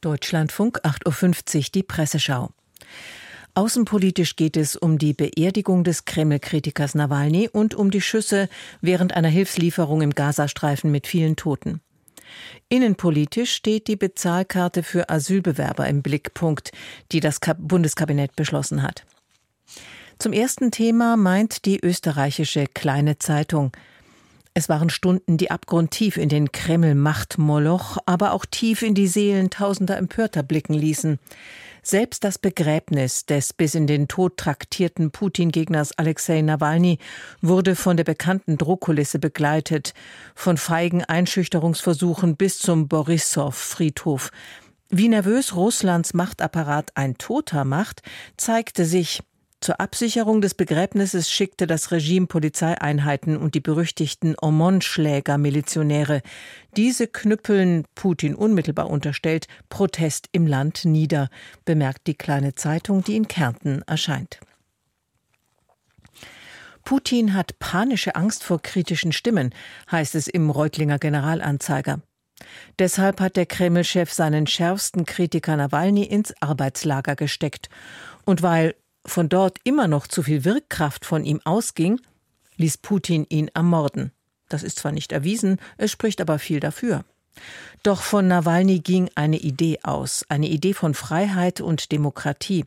Deutschlandfunk 8.50 Uhr die Presseschau. Außenpolitisch geht es um die Beerdigung des Kreml-Kritikers Nawalny und um die Schüsse während einer Hilfslieferung im Gazastreifen mit vielen Toten. Innenpolitisch steht die Bezahlkarte für Asylbewerber im Blickpunkt, die das Bundeskabinett beschlossen hat. Zum ersten Thema meint die österreichische Kleine Zeitung, es waren Stunden, die abgrundtief in den Kreml-Machtmoloch, aber auch tief in die Seelen tausender Empörter blicken ließen. Selbst das Begräbnis des bis in den Tod traktierten Putin-Gegners Alexei Nawalny wurde von der bekannten Drohkulisse begleitet, von feigen Einschüchterungsversuchen bis zum Borissow-Friedhof. Wie nervös Russlands Machtapparat ein Toter macht, zeigte sich zur Absicherung des Begräbnisses schickte das Regime Polizeieinheiten und die berüchtigten Omon-Schläger-Milizionäre. Diese knüppeln, Putin unmittelbar unterstellt, Protest im Land nieder, bemerkt die kleine Zeitung, die in Kärnten erscheint. Putin hat panische Angst vor kritischen Stimmen, heißt es im Reutlinger Generalanzeiger. Deshalb hat der Kreml-Chef seinen schärfsten Kritiker Nawalny ins Arbeitslager gesteckt. Und weil von dort immer noch zu viel Wirkkraft von ihm ausging, ließ Putin ihn ermorden. Das ist zwar nicht erwiesen, es spricht aber viel dafür. Doch von Nawalny ging eine Idee aus, eine Idee von Freiheit und Demokratie.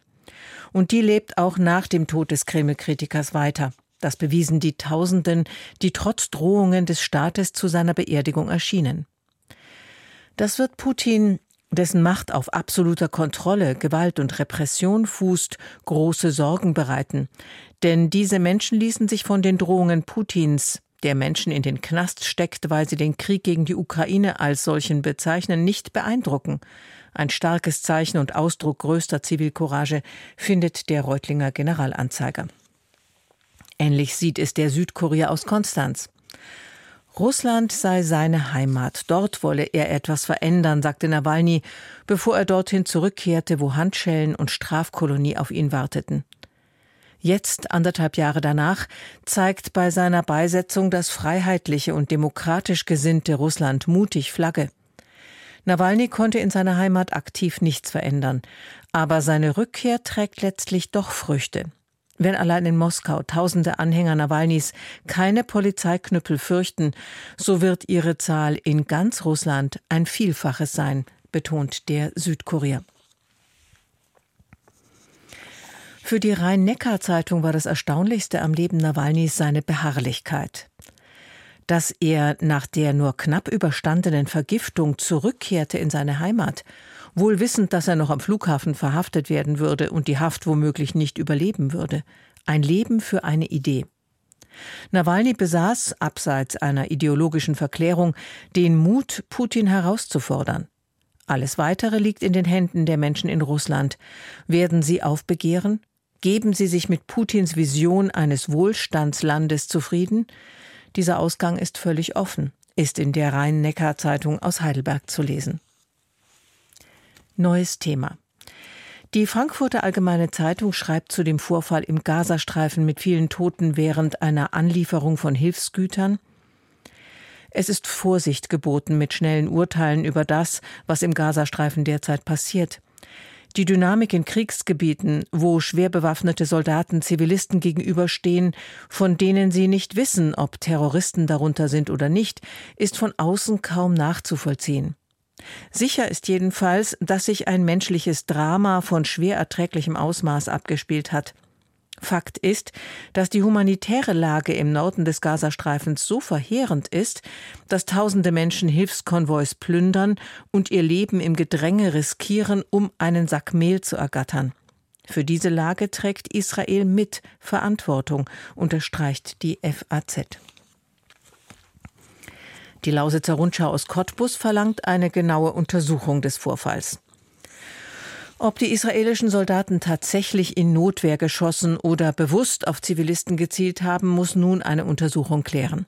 Und die lebt auch nach dem Tod des Kreml-Kritikers weiter. Das bewiesen die Tausenden, die trotz Drohungen des Staates zu seiner Beerdigung erschienen. Das wird Putin dessen Macht auf absoluter Kontrolle, Gewalt und Repression fußt, große Sorgen bereiten. Denn diese Menschen ließen sich von den Drohungen Putins, der Menschen in den Knast steckt, weil sie den Krieg gegen die Ukraine als solchen bezeichnen, nicht beeindrucken. Ein starkes Zeichen und Ausdruck größter Zivilcourage findet der Reutlinger Generalanzeiger. Ähnlich sieht es der Südkurier aus Konstanz. Russland sei seine Heimat. Dort wolle er etwas verändern, sagte Nawalny, bevor er dorthin zurückkehrte, wo Handschellen und Strafkolonie auf ihn warteten. Jetzt, anderthalb Jahre danach, zeigt bei seiner Beisetzung das freiheitliche und demokratisch gesinnte Russland mutig Flagge. Nawalny konnte in seiner Heimat aktiv nichts verändern, aber seine Rückkehr trägt letztlich doch Früchte. Wenn allein in Moskau tausende Anhänger Nawalnys keine Polizeiknüppel fürchten, so wird ihre Zahl in ganz Russland ein Vielfaches sein, betont der Südkurier. Für die Rhein-Neckar-Zeitung war das Erstaunlichste am Leben Nawalnys seine Beharrlichkeit. Dass er nach der nur knapp überstandenen Vergiftung zurückkehrte in seine Heimat wohl wissend, dass er noch am Flughafen verhaftet werden würde und die Haft womöglich nicht überleben würde. Ein Leben für eine Idee. Nawalny besaß, abseits einer ideologischen Verklärung, den Mut, Putin herauszufordern. Alles Weitere liegt in den Händen der Menschen in Russland. Werden sie aufbegehren? Geben sie sich mit Putins Vision eines Wohlstandslandes zufrieden? Dieser Ausgang ist völlig offen, ist in der Rhein-Neckar-Zeitung aus Heidelberg zu lesen. Neues Thema. Die Frankfurter Allgemeine Zeitung schreibt zu dem Vorfall im Gazastreifen mit vielen Toten während einer Anlieferung von Hilfsgütern. Es ist Vorsicht geboten mit schnellen Urteilen über das, was im Gazastreifen derzeit passiert. Die Dynamik in Kriegsgebieten, wo schwer bewaffnete Soldaten Zivilisten gegenüberstehen, von denen sie nicht wissen, ob Terroristen darunter sind oder nicht, ist von außen kaum nachzuvollziehen. Sicher ist jedenfalls, dass sich ein menschliches Drama von schwer erträglichem Ausmaß abgespielt hat. Fakt ist, dass die humanitäre Lage im Norden des Gazastreifens so verheerend ist, dass tausende Menschen Hilfskonvois plündern und ihr Leben im Gedränge riskieren, um einen Sack Mehl zu ergattern. Für diese Lage trägt Israel mit Verantwortung, unterstreicht die FAZ. Die Lausitzer Rundschau aus Cottbus verlangt eine genaue Untersuchung des Vorfalls. Ob die israelischen Soldaten tatsächlich in Notwehr geschossen oder bewusst auf Zivilisten gezielt haben, muss nun eine Untersuchung klären.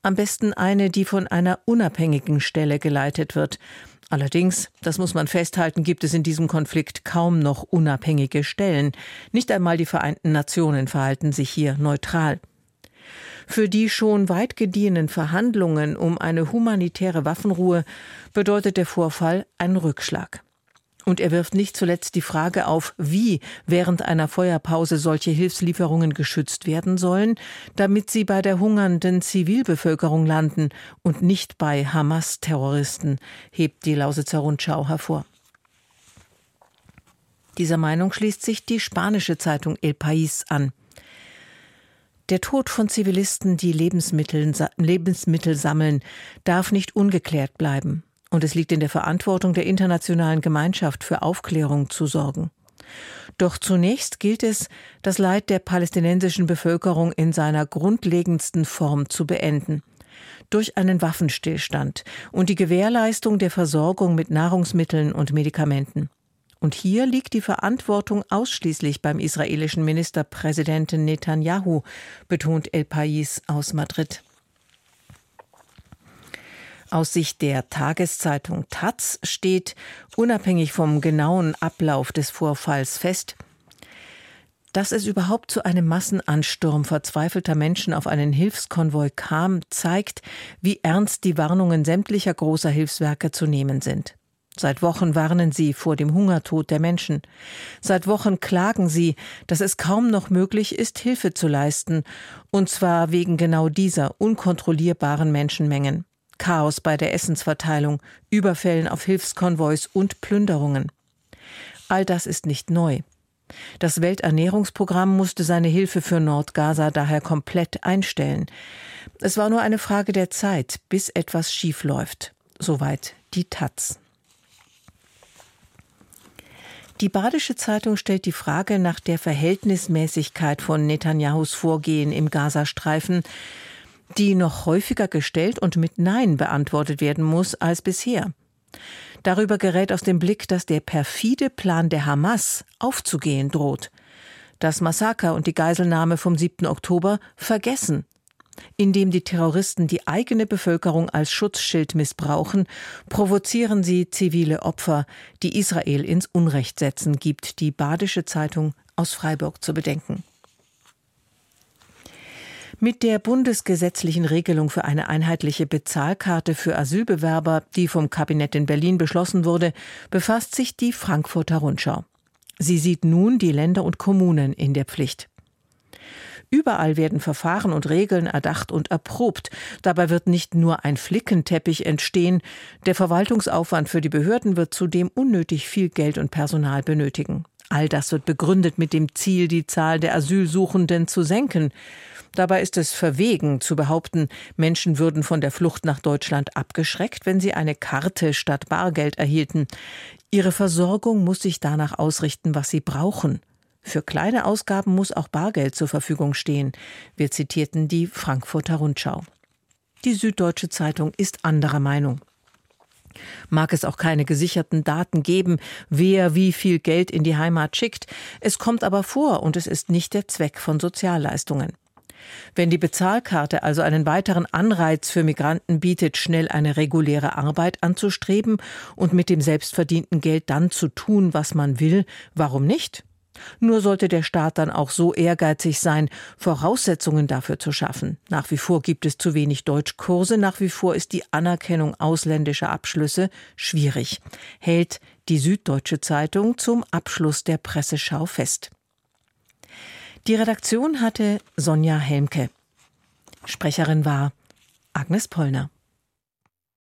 Am besten eine, die von einer unabhängigen Stelle geleitet wird. Allerdings, das muss man festhalten, gibt es in diesem Konflikt kaum noch unabhängige Stellen. Nicht einmal die Vereinten Nationen verhalten sich hier neutral. Für die schon weit gediehenen Verhandlungen um eine humanitäre Waffenruhe bedeutet der Vorfall einen Rückschlag. Und er wirft nicht zuletzt die Frage auf, wie während einer Feuerpause solche Hilfslieferungen geschützt werden sollen, damit sie bei der hungernden Zivilbevölkerung landen und nicht bei Hamas-Terroristen, hebt die Lausitzer Rundschau hervor. Dieser Meinung schließt sich die spanische Zeitung El País an. Der Tod von Zivilisten, die Lebensmittel, Lebensmittel sammeln, darf nicht ungeklärt bleiben. Und es liegt in der Verantwortung der internationalen Gemeinschaft für Aufklärung zu sorgen. Doch zunächst gilt es, das Leid der palästinensischen Bevölkerung in seiner grundlegendsten Form zu beenden. Durch einen Waffenstillstand und die Gewährleistung der Versorgung mit Nahrungsmitteln und Medikamenten. Und hier liegt die Verantwortung ausschließlich beim israelischen Ministerpräsidenten Netanyahu, betont El País aus Madrid. Aus Sicht der Tageszeitung Taz steht, unabhängig vom genauen Ablauf des Vorfalls fest, dass es überhaupt zu einem Massenansturm verzweifelter Menschen auf einen Hilfskonvoi kam, zeigt, wie ernst die Warnungen sämtlicher großer Hilfswerke zu nehmen sind. Seit Wochen warnen sie vor dem Hungertod der Menschen. Seit Wochen klagen sie, dass es kaum noch möglich ist, Hilfe zu leisten, und zwar wegen genau dieser unkontrollierbaren Menschenmengen. Chaos bei der Essensverteilung, Überfällen auf Hilfskonvois und Plünderungen. All das ist nicht neu. Das Welternährungsprogramm musste seine Hilfe für Nordgaza daher komplett einstellen. Es war nur eine Frage der Zeit, bis etwas schief läuft. Soweit die Taz. Die Badische Zeitung stellt die Frage nach der Verhältnismäßigkeit von Netanyahus Vorgehen im Gazastreifen die noch häufiger gestellt und mit Nein beantwortet werden muss als bisher. Darüber gerät aus dem Blick, dass der perfide Plan der Hamas aufzugehen droht. Das Massaker und die Geiselnahme vom 7. Oktober vergessen, indem die Terroristen die eigene Bevölkerung als Schutzschild missbrauchen, provozieren sie zivile Opfer, die Israel ins Unrecht setzen, gibt die Badische Zeitung aus Freiburg zu bedenken. Mit der bundesgesetzlichen Regelung für eine einheitliche Bezahlkarte für Asylbewerber, die vom Kabinett in Berlin beschlossen wurde, befasst sich die Frankfurter Rundschau. Sie sieht nun die Länder und Kommunen in der Pflicht. Überall werden Verfahren und Regeln erdacht und erprobt. Dabei wird nicht nur ein Flickenteppich entstehen, der Verwaltungsaufwand für die Behörden wird zudem unnötig viel Geld und Personal benötigen. All das wird begründet mit dem Ziel, die Zahl der Asylsuchenden zu senken. Dabei ist es verwegen zu behaupten, Menschen würden von der Flucht nach Deutschland abgeschreckt, wenn sie eine Karte statt Bargeld erhielten. Ihre Versorgung muss sich danach ausrichten, was sie brauchen. Für kleine Ausgaben muss auch Bargeld zur Verfügung stehen. Wir zitierten die Frankfurter Rundschau. Die Süddeutsche Zeitung ist anderer Meinung. Mag es auch keine gesicherten Daten geben, wer wie viel Geld in die Heimat schickt. Es kommt aber vor und es ist nicht der Zweck von Sozialleistungen. Wenn die Bezahlkarte also einen weiteren Anreiz für Migranten bietet, schnell eine reguläre Arbeit anzustreben und mit dem selbstverdienten Geld dann zu tun, was man will, warum nicht? Nur sollte der Staat dann auch so ehrgeizig sein, Voraussetzungen dafür zu schaffen. Nach wie vor gibt es zu wenig Deutschkurse, nach wie vor ist die Anerkennung ausländischer Abschlüsse schwierig, hält die Süddeutsche Zeitung zum Abschluss der Presseschau fest. Die Redaktion hatte Sonja Helmke. Sprecherin war Agnes Pollner.